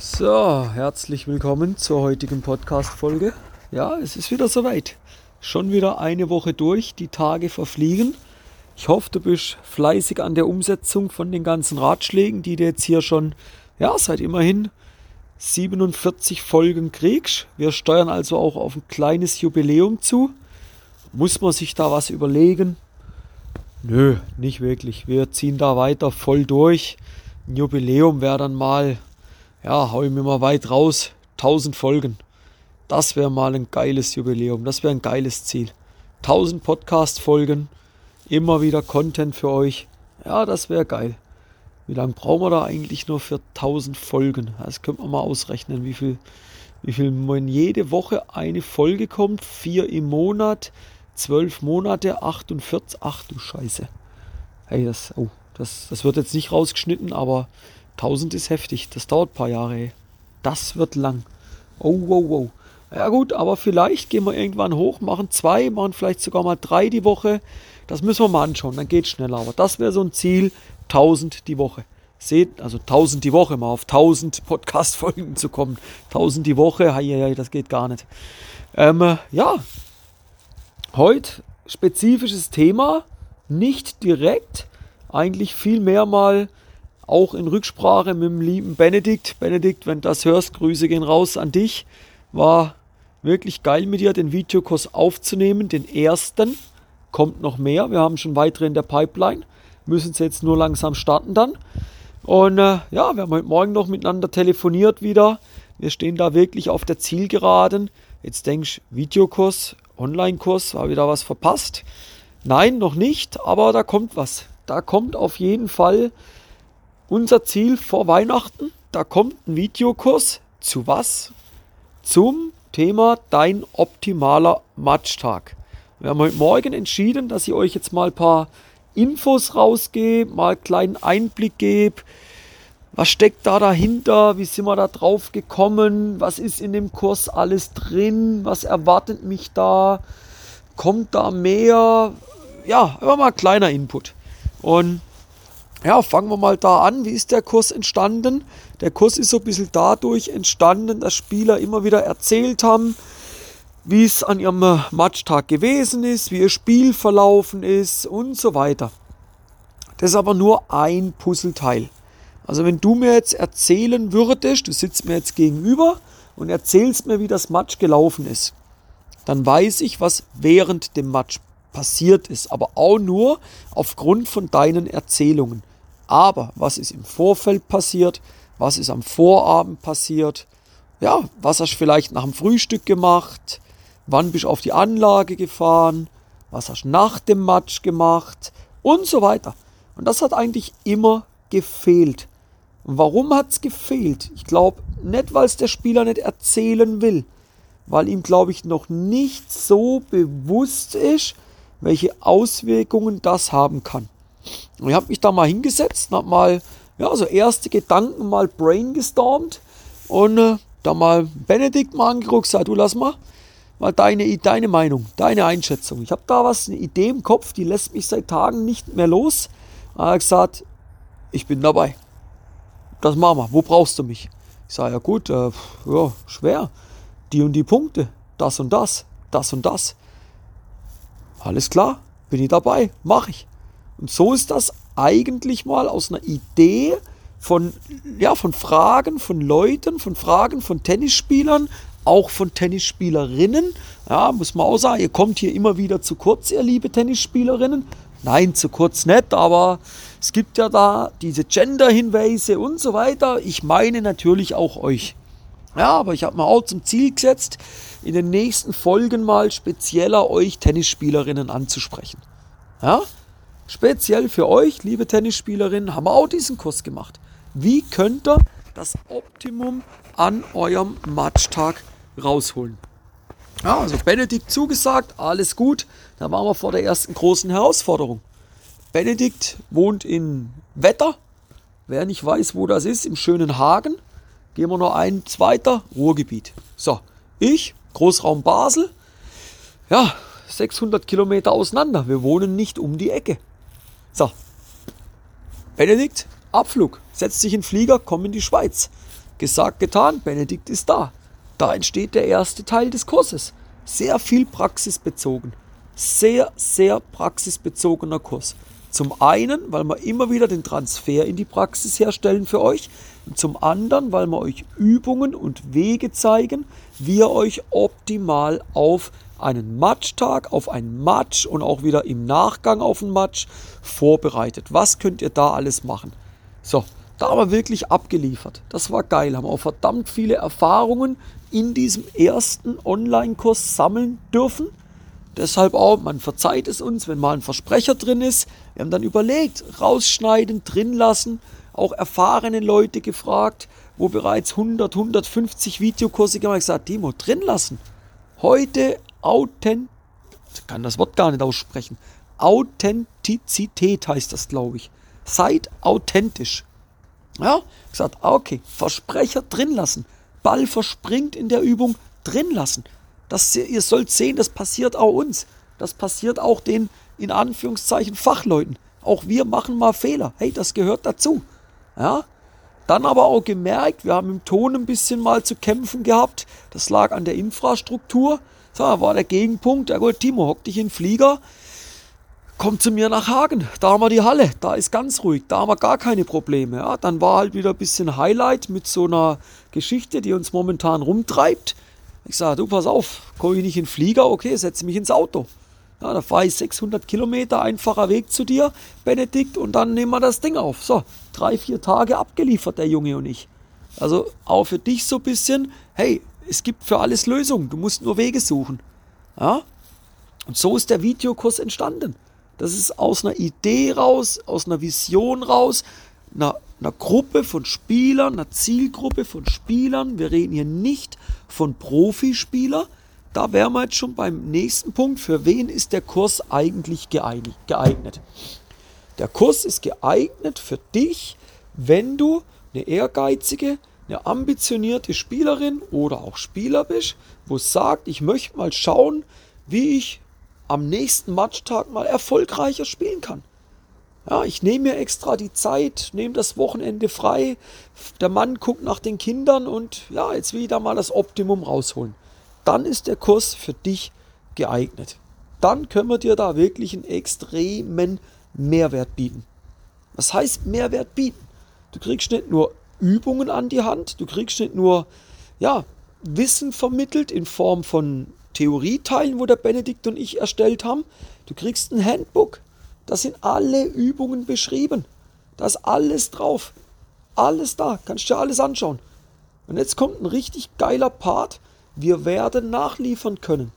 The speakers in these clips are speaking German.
So, herzlich willkommen zur heutigen Podcast-Folge. Ja, es ist wieder soweit. Schon wieder eine Woche durch, die Tage verfliegen. Ich hoffe, du bist fleißig an der Umsetzung von den ganzen Ratschlägen, die du jetzt hier schon, ja, seit immerhin 47 Folgen kriegst. Wir steuern also auch auf ein kleines Jubiläum zu. Muss man sich da was überlegen? Nö, nicht wirklich. Wir ziehen da weiter voll durch. Ein Jubiläum wäre dann mal ja, hau ich mir mal weit raus, 1000 Folgen. Das wäre mal ein geiles Jubiläum, das wäre ein geiles Ziel. 1000 Podcast-Folgen, immer wieder Content für euch. Ja, das wäre geil. Wie lange brauchen wir da eigentlich nur für 1000 Folgen? Das könnte man mal ausrechnen, wie viel, wie viel wenn jede Woche eine Folge kommt. Vier im Monat, zwölf Monate, 48. Ach du Scheiße. Hey, das, oh, das, das wird jetzt nicht rausgeschnitten, aber 1000 ist heftig, das dauert ein paar Jahre. Das wird lang. Oh, wow, wow. Ja gut, aber vielleicht gehen wir irgendwann hoch, machen zwei, machen vielleicht sogar mal drei die Woche. Das müssen wir mal anschauen, dann geht es schneller. Aber das wäre so ein Ziel, 1000 die Woche. Seht, also 1000 die Woche, mal auf 1000 Podcast-Folgen zu kommen. 1000 die Woche, hei, hei, das geht gar nicht. Ähm, ja, heute spezifisches Thema, nicht direkt, eigentlich viel mehr mal auch in Rücksprache mit dem lieben Benedikt. Benedikt, wenn du das hörst, Grüße gehen raus an dich. War wirklich geil mit dir, den Videokurs aufzunehmen. Den ersten kommt noch mehr. Wir haben schon weitere in der Pipeline. Müssen sie jetzt nur langsam starten dann. Und äh, ja, wir haben heute Morgen noch miteinander telefoniert wieder. Wir stehen da wirklich auf der Zielgeraden. Jetzt denkst du, Videokurs, Online-Kurs, war wieder was verpasst? Nein, noch nicht, aber da kommt was. Da kommt auf jeden Fall unser Ziel vor Weihnachten. Da kommt ein Videokurs. Zu was? Zum Thema dein optimaler Matchtag. Wir haben heute Morgen entschieden, dass ich euch jetzt mal ein paar Infos rausgebe, mal einen kleinen Einblick gebe. Was steckt da dahinter? Wie sind wir da drauf gekommen? Was ist in dem Kurs alles drin? Was erwartet mich da? Kommt da mehr? Ja, immer mal ein kleiner Input. Und ja, fangen wir mal da an. Wie ist der Kurs entstanden? Der Kurs ist so ein bisschen dadurch entstanden, dass Spieler immer wieder erzählt haben, wie es an ihrem Matchtag gewesen ist, wie ihr Spiel verlaufen ist und so weiter. Das ist aber nur ein Puzzleteil. Also wenn du mir jetzt erzählen würdest, du sitzt mir jetzt gegenüber und erzählst mir, wie das Match gelaufen ist, dann weiß ich, was während dem Match passiert ist, aber auch nur aufgrund von deinen Erzählungen. Aber was ist im Vorfeld passiert? Was ist am Vorabend passiert? Ja, was hast du vielleicht nach dem Frühstück gemacht? Wann bist du auf die Anlage gefahren? Was hast du nach dem Match gemacht? Und so weiter. Und das hat eigentlich immer gefehlt. Und warum hat es gefehlt? Ich glaube nicht, weil es der Spieler nicht erzählen will, weil ihm, glaube ich, noch nicht so bewusst ist, welche Auswirkungen das haben kann. Und ich habe mich da mal hingesetzt habe mal ja, so erste Gedanken mal brainstormt und äh, da mal Benedikt mal angeguckt, sag du lass mal, mal deine, deine Meinung, deine Einschätzung. Ich habe da was, eine Idee im Kopf, die lässt mich seit Tagen nicht mehr los. Er hat gesagt, ich bin dabei. Das machen wir. Wo brauchst du mich? Ich sage, ja gut, äh, ja, schwer. Die und die Punkte, das und das, das und das. Alles klar, bin ich dabei, mache ich. Und so ist das eigentlich mal aus einer Idee von, ja, von Fragen von Leuten, von Fragen von Tennisspielern, auch von Tennisspielerinnen. Ja, muss man auch sagen, ihr kommt hier immer wieder zu kurz, ihr liebe Tennisspielerinnen. Nein, zu kurz nicht, aber es gibt ja da diese Gender-Hinweise und so weiter. Ich meine natürlich auch euch. Ja, aber ich habe mir auch zum Ziel gesetzt, in den nächsten Folgen mal spezieller euch Tennisspielerinnen anzusprechen. Ja, Speziell für euch, liebe Tennisspielerinnen, haben wir auch diesen Kurs gemacht. Wie könnt ihr das Optimum an eurem Matchtag rausholen? Ja, also Benedikt zugesagt, alles gut. Da waren wir vor der ersten großen Herausforderung. Benedikt wohnt in Wetter. Wer nicht weiß, wo das ist, im schönen Hagen, gehen wir noch ein zweiter Ruhrgebiet. So, ich, Großraum Basel, ja, 600 Kilometer auseinander. Wir wohnen nicht um die Ecke. So. Benedikt, Abflug. Setzt sich in Flieger, komm in die Schweiz. gesagt, getan, Benedikt ist da. Da entsteht der erste Teil des Kurses. Sehr viel praxisbezogen. Sehr, sehr praxisbezogener Kurs. Zum einen, weil wir immer wieder den Transfer in die Praxis herstellen für euch. Zum anderen, weil wir euch Übungen und Wege zeigen, wie ihr euch optimal auf einen Matchtag, auf einen Match und auch wieder im Nachgang auf einen Match vorbereitet. Was könnt ihr da alles machen? So, da haben wir wirklich abgeliefert. Das war geil. Haben auch verdammt viele Erfahrungen in diesem ersten Online-Kurs sammeln dürfen. Deshalb auch, man verzeiht es uns, wenn mal ein Versprecher drin ist. Wir haben dann überlegt, rausschneiden, drin lassen, auch erfahrene Leute gefragt, wo bereits 100, 150 Videokurse gemacht haben. Ich gesagt, Timo, drin lassen. Heute Authent, ich kann das Wort gar nicht aussprechen. Authentizität heißt das, glaube ich. Seid authentisch. Ja, gesagt, ah, okay, Versprecher drin lassen. Ball verspringt in der Übung drin lassen. Das, ihr sollt sehen, das passiert auch uns. Das passiert auch den, in Anführungszeichen, Fachleuten. Auch wir machen mal Fehler. Hey, das gehört dazu. Ja? Dann aber auch gemerkt, wir haben im Ton ein bisschen mal zu kämpfen gehabt. Das lag an der Infrastruktur. So, war der Gegenpunkt. Ja gut, Timo, hock dich in den Flieger. Komm zu mir nach Hagen. Da haben wir die Halle. Da ist ganz ruhig. Da haben wir gar keine Probleme. Ja, dann war halt wieder ein bisschen Highlight mit so einer Geschichte, die uns momentan rumtreibt. Ich sage, du pass auf, komme ich nicht in den Flieger, okay, setze mich ins Auto. Ja, da fahre ich 600 Kilometer, einfacher Weg zu dir, Benedikt, und dann nehmen wir das Ding auf. So, drei, vier Tage abgeliefert, der Junge und ich. Also auch für dich so ein bisschen, hey, es gibt für alles Lösungen, du musst nur Wege suchen. Ja? Und so ist der Videokurs entstanden. Das ist aus einer Idee raus, aus einer Vision raus, einer einer Gruppe von Spielern, einer Zielgruppe von Spielern. Wir reden hier nicht von Profispieler. Da wären wir jetzt schon beim nächsten Punkt. Für wen ist der Kurs eigentlich geeignet? Der Kurs ist geeignet für dich, wenn du eine ehrgeizige, eine ambitionierte Spielerin oder auch Spieler bist, wo sagt, ich möchte mal schauen, wie ich am nächsten Matchtag mal erfolgreicher spielen kann. Ja, ich nehme mir extra die Zeit, nehme das Wochenende frei. Der Mann guckt nach den Kindern und ja, jetzt will ich da mal das Optimum rausholen. Dann ist der Kurs für dich geeignet. Dann können wir dir da wirklich einen extremen Mehrwert bieten. Was heißt Mehrwert bieten? Du kriegst nicht nur Übungen an die Hand, du kriegst nicht nur ja, Wissen vermittelt in Form von Theorieteilen, wo der Benedikt und ich erstellt haben. Du kriegst ein Handbook, da sind alle Übungen beschrieben. Da ist alles drauf. Alles da. Kannst du dir alles anschauen. Und jetzt kommt ein richtig geiler Part. Wir werden nachliefern können.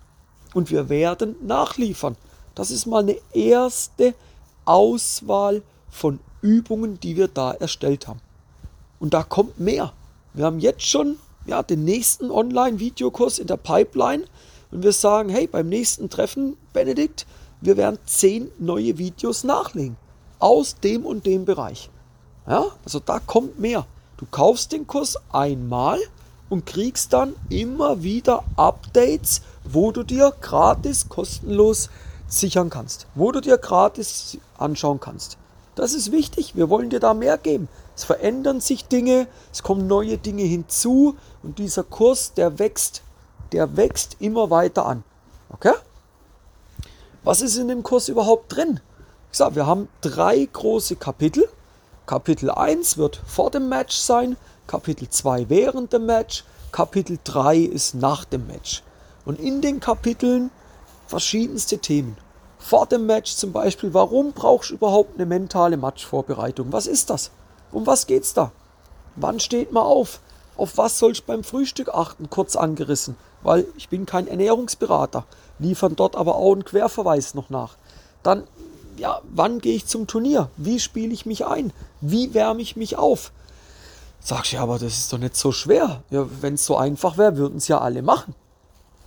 Und wir werden nachliefern. Das ist mal eine erste Auswahl von Übungen, die wir da erstellt haben. Und da kommt mehr. Wir haben jetzt schon ja, den nächsten Online-Videokurs in der Pipeline. Und wir sagen, hey, beim nächsten Treffen, Benedikt, wir werden zehn neue Videos nachlegen. Aus dem und dem Bereich. Ja, also da kommt mehr. Du kaufst den Kurs einmal und kriegst dann immer wieder Updates, wo du dir gratis, kostenlos sichern kannst. Wo du dir gratis anschauen kannst. Das ist wichtig. Wir wollen dir da mehr geben. Es verändern sich Dinge, es kommen neue Dinge hinzu und dieser Kurs, der wächst. Der wächst immer weiter an. Okay? Was ist in dem Kurs überhaupt drin? Ich sage, wir haben drei große Kapitel. Kapitel 1 wird vor dem Match sein, Kapitel 2 während dem Match, Kapitel 3 ist nach dem Match. Und in den Kapiteln verschiedenste Themen. Vor dem Match zum Beispiel, warum brauchst du überhaupt eine mentale Matchvorbereitung? Was ist das? Um was geht's da? Wann steht man auf? Auf was soll ich beim Frühstück achten? Kurz angerissen, weil ich bin kein Ernährungsberater liefern dort aber auch einen Querverweis noch nach. Dann, ja, wann gehe ich zum Turnier? Wie spiele ich mich ein? Wie wärme ich mich auf? Sagst du, ja, aber das ist doch nicht so schwer. Ja, wenn es so einfach wäre, würden es ja alle machen.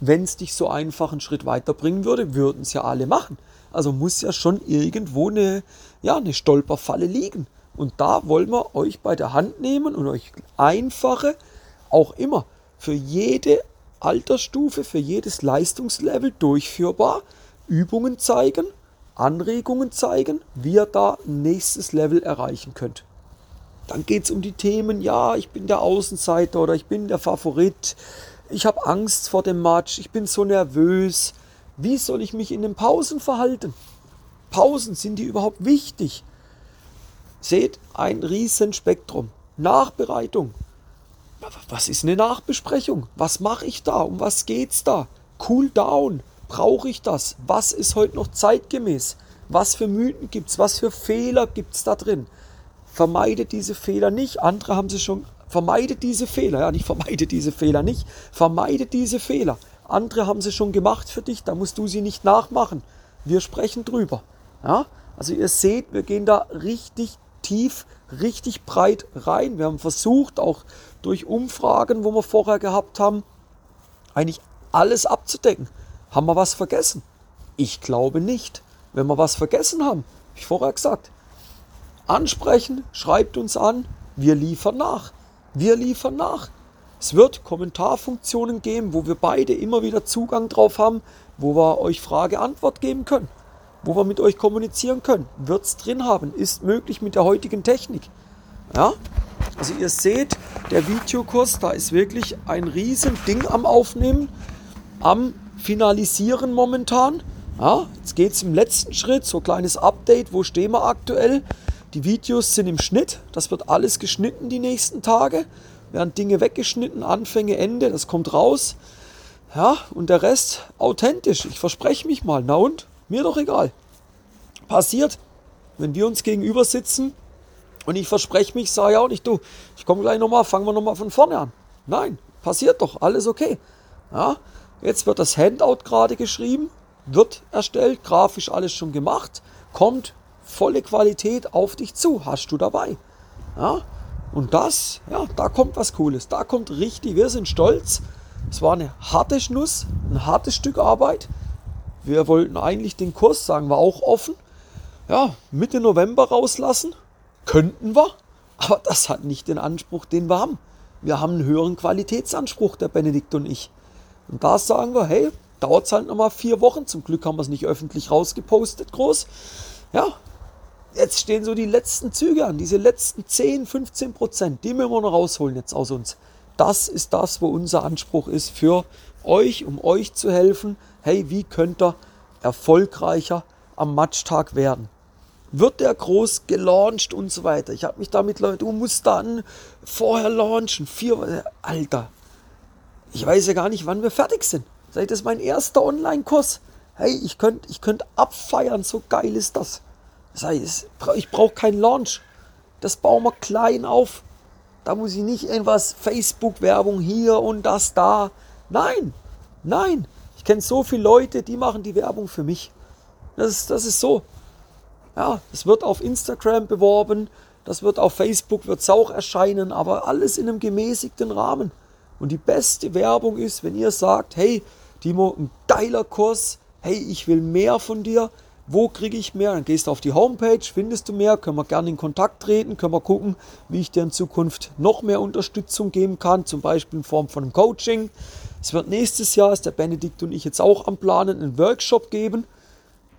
Wenn es dich so einfach einen Schritt weiterbringen würde, würden es ja alle machen. Also muss ja schon irgendwo eine, ja, eine Stolperfalle liegen. Und da wollen wir euch bei der Hand nehmen und euch einfache, auch immer, für jede Altersstufe für jedes Leistungslevel durchführbar, Übungen zeigen, Anregungen zeigen, wie ihr da nächstes Level erreichen könnt. Dann geht es um die Themen, ja, ich bin der Außenseiter oder ich bin der Favorit, ich habe Angst vor dem Match, ich bin so nervös. Wie soll ich mich in den Pausen verhalten? Pausen, sind die überhaupt wichtig? Seht, ein Riesenspektrum. Nachbereitung. Was ist eine Nachbesprechung? Was mache ich da? Um was geht's da? Cool down. Brauche ich das? Was ist heute noch zeitgemäß? Was für Mythen gibt es? Was für Fehler gibt es da drin? Vermeide diese Fehler nicht. Andere haben sie schon. Vermeide diese Fehler. Ja, nicht vermeide diese Fehler nicht. Vermeide diese Fehler. Andere haben sie schon gemacht für dich. Da musst du sie nicht nachmachen. Wir sprechen drüber. Ja? Also ihr seht, wir gehen da richtig tief, richtig breit rein. Wir haben versucht, auch durch Umfragen, wo wir vorher gehabt haben, eigentlich alles abzudecken. Haben wir was vergessen? Ich glaube nicht. Wenn wir was vergessen haben, habe ich vorher gesagt, ansprechen, schreibt uns an, wir liefern nach. Wir liefern nach. Es wird Kommentarfunktionen geben, wo wir beide immer wieder Zugang drauf haben, wo wir euch Frage-Antwort geben können, wo wir mit euch kommunizieren können. Wird es drin haben, ist möglich mit der heutigen Technik. Ja? Also ihr seht, der Videokurs, da ist wirklich ein riesen Ding am Aufnehmen, am Finalisieren momentan. Ja, jetzt geht es im letzten Schritt, so ein kleines Update, wo stehen wir aktuell. Die Videos sind im Schnitt, das wird alles geschnitten die nächsten Tage. Werden Dinge weggeschnitten, Anfänge, Ende, das kommt raus. Ja, und der Rest authentisch. Ich verspreche mich mal. Na und? Mir doch egal. Passiert, wenn wir uns gegenüber sitzen und ich verspreche mich, sage ja auch nicht, du, ich komme gleich nochmal, fangen wir nochmal von vorne an. Nein, passiert doch, alles okay. Ja, jetzt wird das Handout gerade geschrieben, wird erstellt, grafisch alles schon gemacht, kommt volle Qualität auf dich zu, hast du dabei. Ja, und das, ja, da kommt was Cooles, da kommt richtig, wir sind stolz. Es war eine harte Schnuss, ein hartes Stück Arbeit. Wir wollten eigentlich den Kurs, sagen wir auch offen, ja, Mitte November rauslassen. Könnten wir, aber das hat nicht den Anspruch, den wir haben. Wir haben einen höheren Qualitätsanspruch, der Benedikt und ich. Und da sagen wir, hey, dauert es halt nochmal vier Wochen. Zum Glück haben wir es nicht öffentlich rausgepostet, groß. Ja, jetzt stehen so die letzten Züge an, diese letzten 10, 15 Prozent, die müssen wir noch rausholen jetzt aus uns. Das ist das, wo unser Anspruch ist für euch, um euch zu helfen. Hey, wie könnt ihr erfolgreicher am Matchtag werden? Wird der groß gelauncht und so weiter? Ich habe mich damit, Leute, du musst dann vorher launchen. Vier, Alter, ich weiß ja gar nicht, wann wir fertig sind. Seid das mein erster Online-Kurs? Hey, ich könnte ich könnt abfeiern, so geil ist das. Das heißt, ich brauche keinen Launch. Das bauen wir klein auf. Da muss ich nicht irgendwas Facebook-Werbung hier und das da. Nein, nein. Ich kenne so viele Leute, die machen die Werbung für mich. Das ist, das ist so. Ja, es wird auf Instagram beworben, das wird auf Facebook wird's auch erscheinen, aber alles in einem gemäßigten Rahmen. Und die beste Werbung ist, wenn ihr sagt, hey, Timo, ein geiler Kurs, hey, ich will mehr von dir, wo kriege ich mehr? Dann gehst du auf die Homepage, findest du mehr, können wir gerne in Kontakt treten, können wir gucken, wie ich dir in Zukunft noch mehr Unterstützung geben kann, zum Beispiel in Form von einem Coaching. Es wird nächstes Jahr, ist der Benedikt und ich jetzt auch am Planen, einen Workshop geben,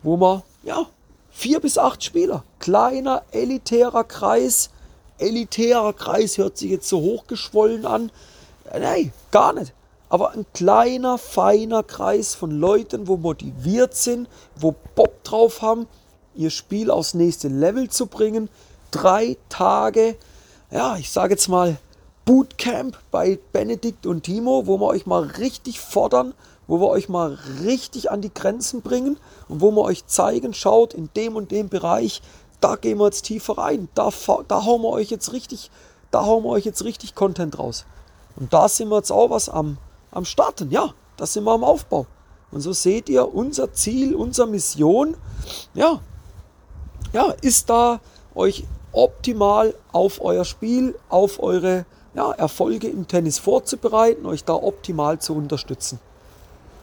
wo wir, ja, vier bis acht Spieler, kleiner, elitärer Kreis, elitärer Kreis hört sich jetzt so hochgeschwollen an. Nein, gar nicht aber ein kleiner, feiner Kreis von Leuten, wo motiviert sind, wo Bock drauf haben, ihr Spiel aufs nächste Level zu bringen. Drei Tage, ja, ich sage jetzt mal Bootcamp bei Benedikt und Timo, wo wir euch mal richtig fordern, wo wir euch mal richtig an die Grenzen bringen und wo wir euch zeigen, schaut, in dem und dem Bereich, da gehen wir jetzt tiefer rein, da, da hauen wir euch jetzt richtig, da hauen wir euch jetzt richtig Content raus. Und da sind wir jetzt auch was am am Starten. Ja, das sind wir am Aufbau. Und so seht ihr, unser Ziel, unsere Mission, ja, ja, ist da, euch optimal auf euer Spiel, auf eure ja, Erfolge im Tennis vorzubereiten, euch da optimal zu unterstützen.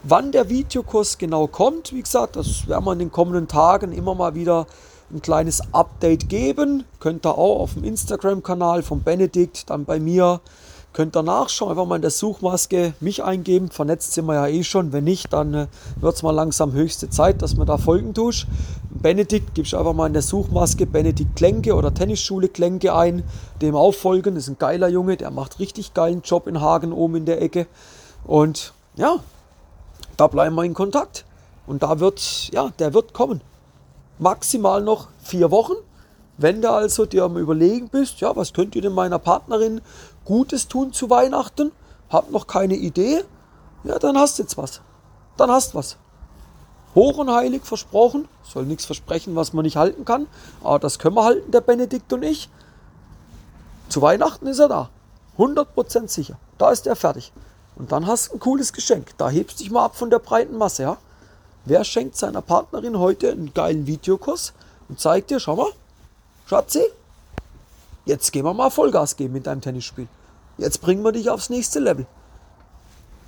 Wann der Videokurs genau kommt, wie gesagt, das werden wir in den kommenden Tagen immer mal wieder ein kleines Update geben. Könnt ihr auch auf dem Instagram-Kanal von Benedikt, dann bei mir Könnt ihr nachschauen, einfach mal in der Suchmaske mich eingeben. Vernetzt sind wir ja eh schon. Wenn nicht, dann äh, wird es mal langsam höchste Zeit, dass man da Folgen tust. Benedikt, gibst einfach mal in der Suchmaske Benedikt Klenke oder Tennisschule Klenke ein, dem auffolgen. Das ist ein geiler Junge, der macht richtig geilen Job in Hagen oben in der Ecke. Und ja, da bleiben wir in Kontakt. Und da wird, ja, der wird kommen. Maximal noch vier Wochen. Wenn du also dir am Überlegen bist, ja, was könnt ihr denn meiner Partnerin Gutes tun zu Weihnachten? Habt noch keine Idee? Ja, dann hast du jetzt was. Dann hast du was. Hoch und heilig versprochen. Soll nichts versprechen, was man nicht halten kann. Aber das können wir halten, der Benedikt und ich. Zu Weihnachten ist er da. 100% sicher. Da ist er fertig. Und dann hast du ein cooles Geschenk. Da hebst dich mal ab von der breiten Masse, ja? Wer schenkt seiner Partnerin heute einen geilen Videokurs und zeigt dir, schau mal, Schatzi, jetzt gehen wir mal Vollgas geben mit deinem Tennisspiel. Jetzt bringen wir dich aufs nächste Level.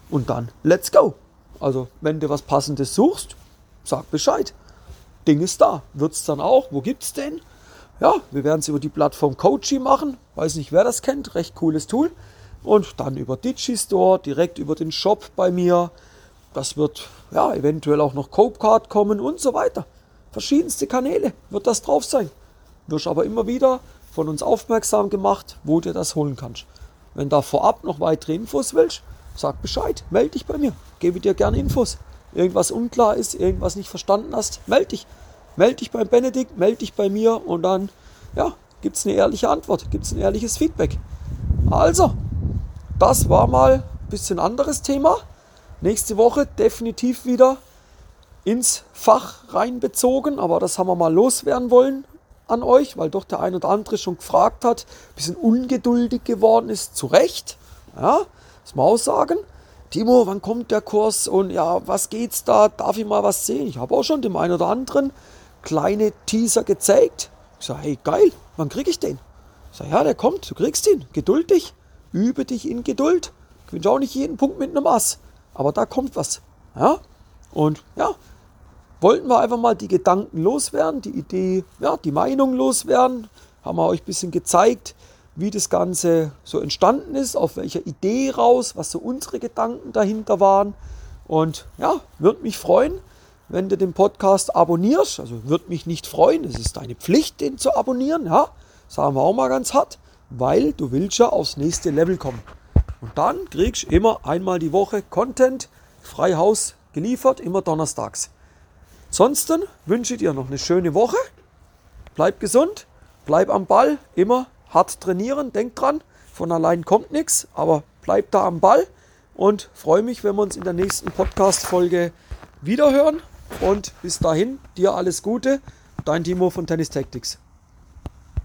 Und dann, let's go. Also, wenn du was Passendes suchst, sag Bescheid. Ding ist da. Wird's dann auch? Wo gibt's den? Ja, wir werden es über die Plattform Coachy machen. Weiß nicht, wer das kennt. Recht cooles Tool. Und dann über Digistore, direkt über den Shop bei mir. Das wird ja eventuell auch noch Copecard kommen und so weiter. Verschiedenste Kanäle wird das drauf sein. Wirst aber immer wieder von uns aufmerksam gemacht, wo du das holen kannst. Wenn da vorab noch weitere Infos willst, sag Bescheid, melde dich bei mir, gebe dir gerne Infos. Irgendwas unklar ist, irgendwas nicht verstanden hast, melde dich. Melde dich beim Benedikt, melde dich bei mir und dann, ja, gibt es eine ehrliche Antwort, gibt es ein ehrliches Feedback. Also, das war mal ein bisschen anderes Thema. Nächste Woche definitiv wieder ins Fach reinbezogen, aber das haben wir mal loswerden wollen an euch, weil doch der ein oder andere schon gefragt hat, ein bisschen ungeduldig geworden ist, zu Recht. Ja, das muss man auch sagen. Timo, wann kommt der Kurs und ja, was geht's da? Darf ich mal was sehen? Ich habe auch schon dem einen oder anderen kleine Teaser gezeigt. Ich sage, hey, geil, wann kriege ich den? Ich sage, ja, der kommt, du kriegst ihn. Geduld dich, übe dich in Geduld. Ich wünsche auch nicht jeden Punkt mit einem Ass, aber da kommt was. Ja? Und ja, wollten wir einfach mal die Gedanken loswerden, die Idee, ja, die Meinung loswerden. Haben wir euch ein bisschen gezeigt, wie das Ganze so entstanden ist, auf welcher Idee raus, was so unsere Gedanken dahinter waren. Und ja, würde mich freuen, wenn du den Podcast abonnierst. Also würde mich nicht freuen, es ist deine Pflicht, den zu abonnieren. Ja, sagen wir auch mal ganz hart, weil du willst ja aufs nächste Level kommen. Und dann kriegst du immer einmal die Woche Content frei Haus geliefert, immer donnerstags. Ansonsten wünsche ich dir noch eine schöne Woche. Bleib gesund, bleib am Ball, immer hart trainieren, denk dran, von allein kommt nichts, aber bleib da am Ball und freue mich, wenn wir uns in der nächsten Podcast-Folge wiederhören. Und bis dahin, dir alles Gute, dein Timo von Tennis Tactics.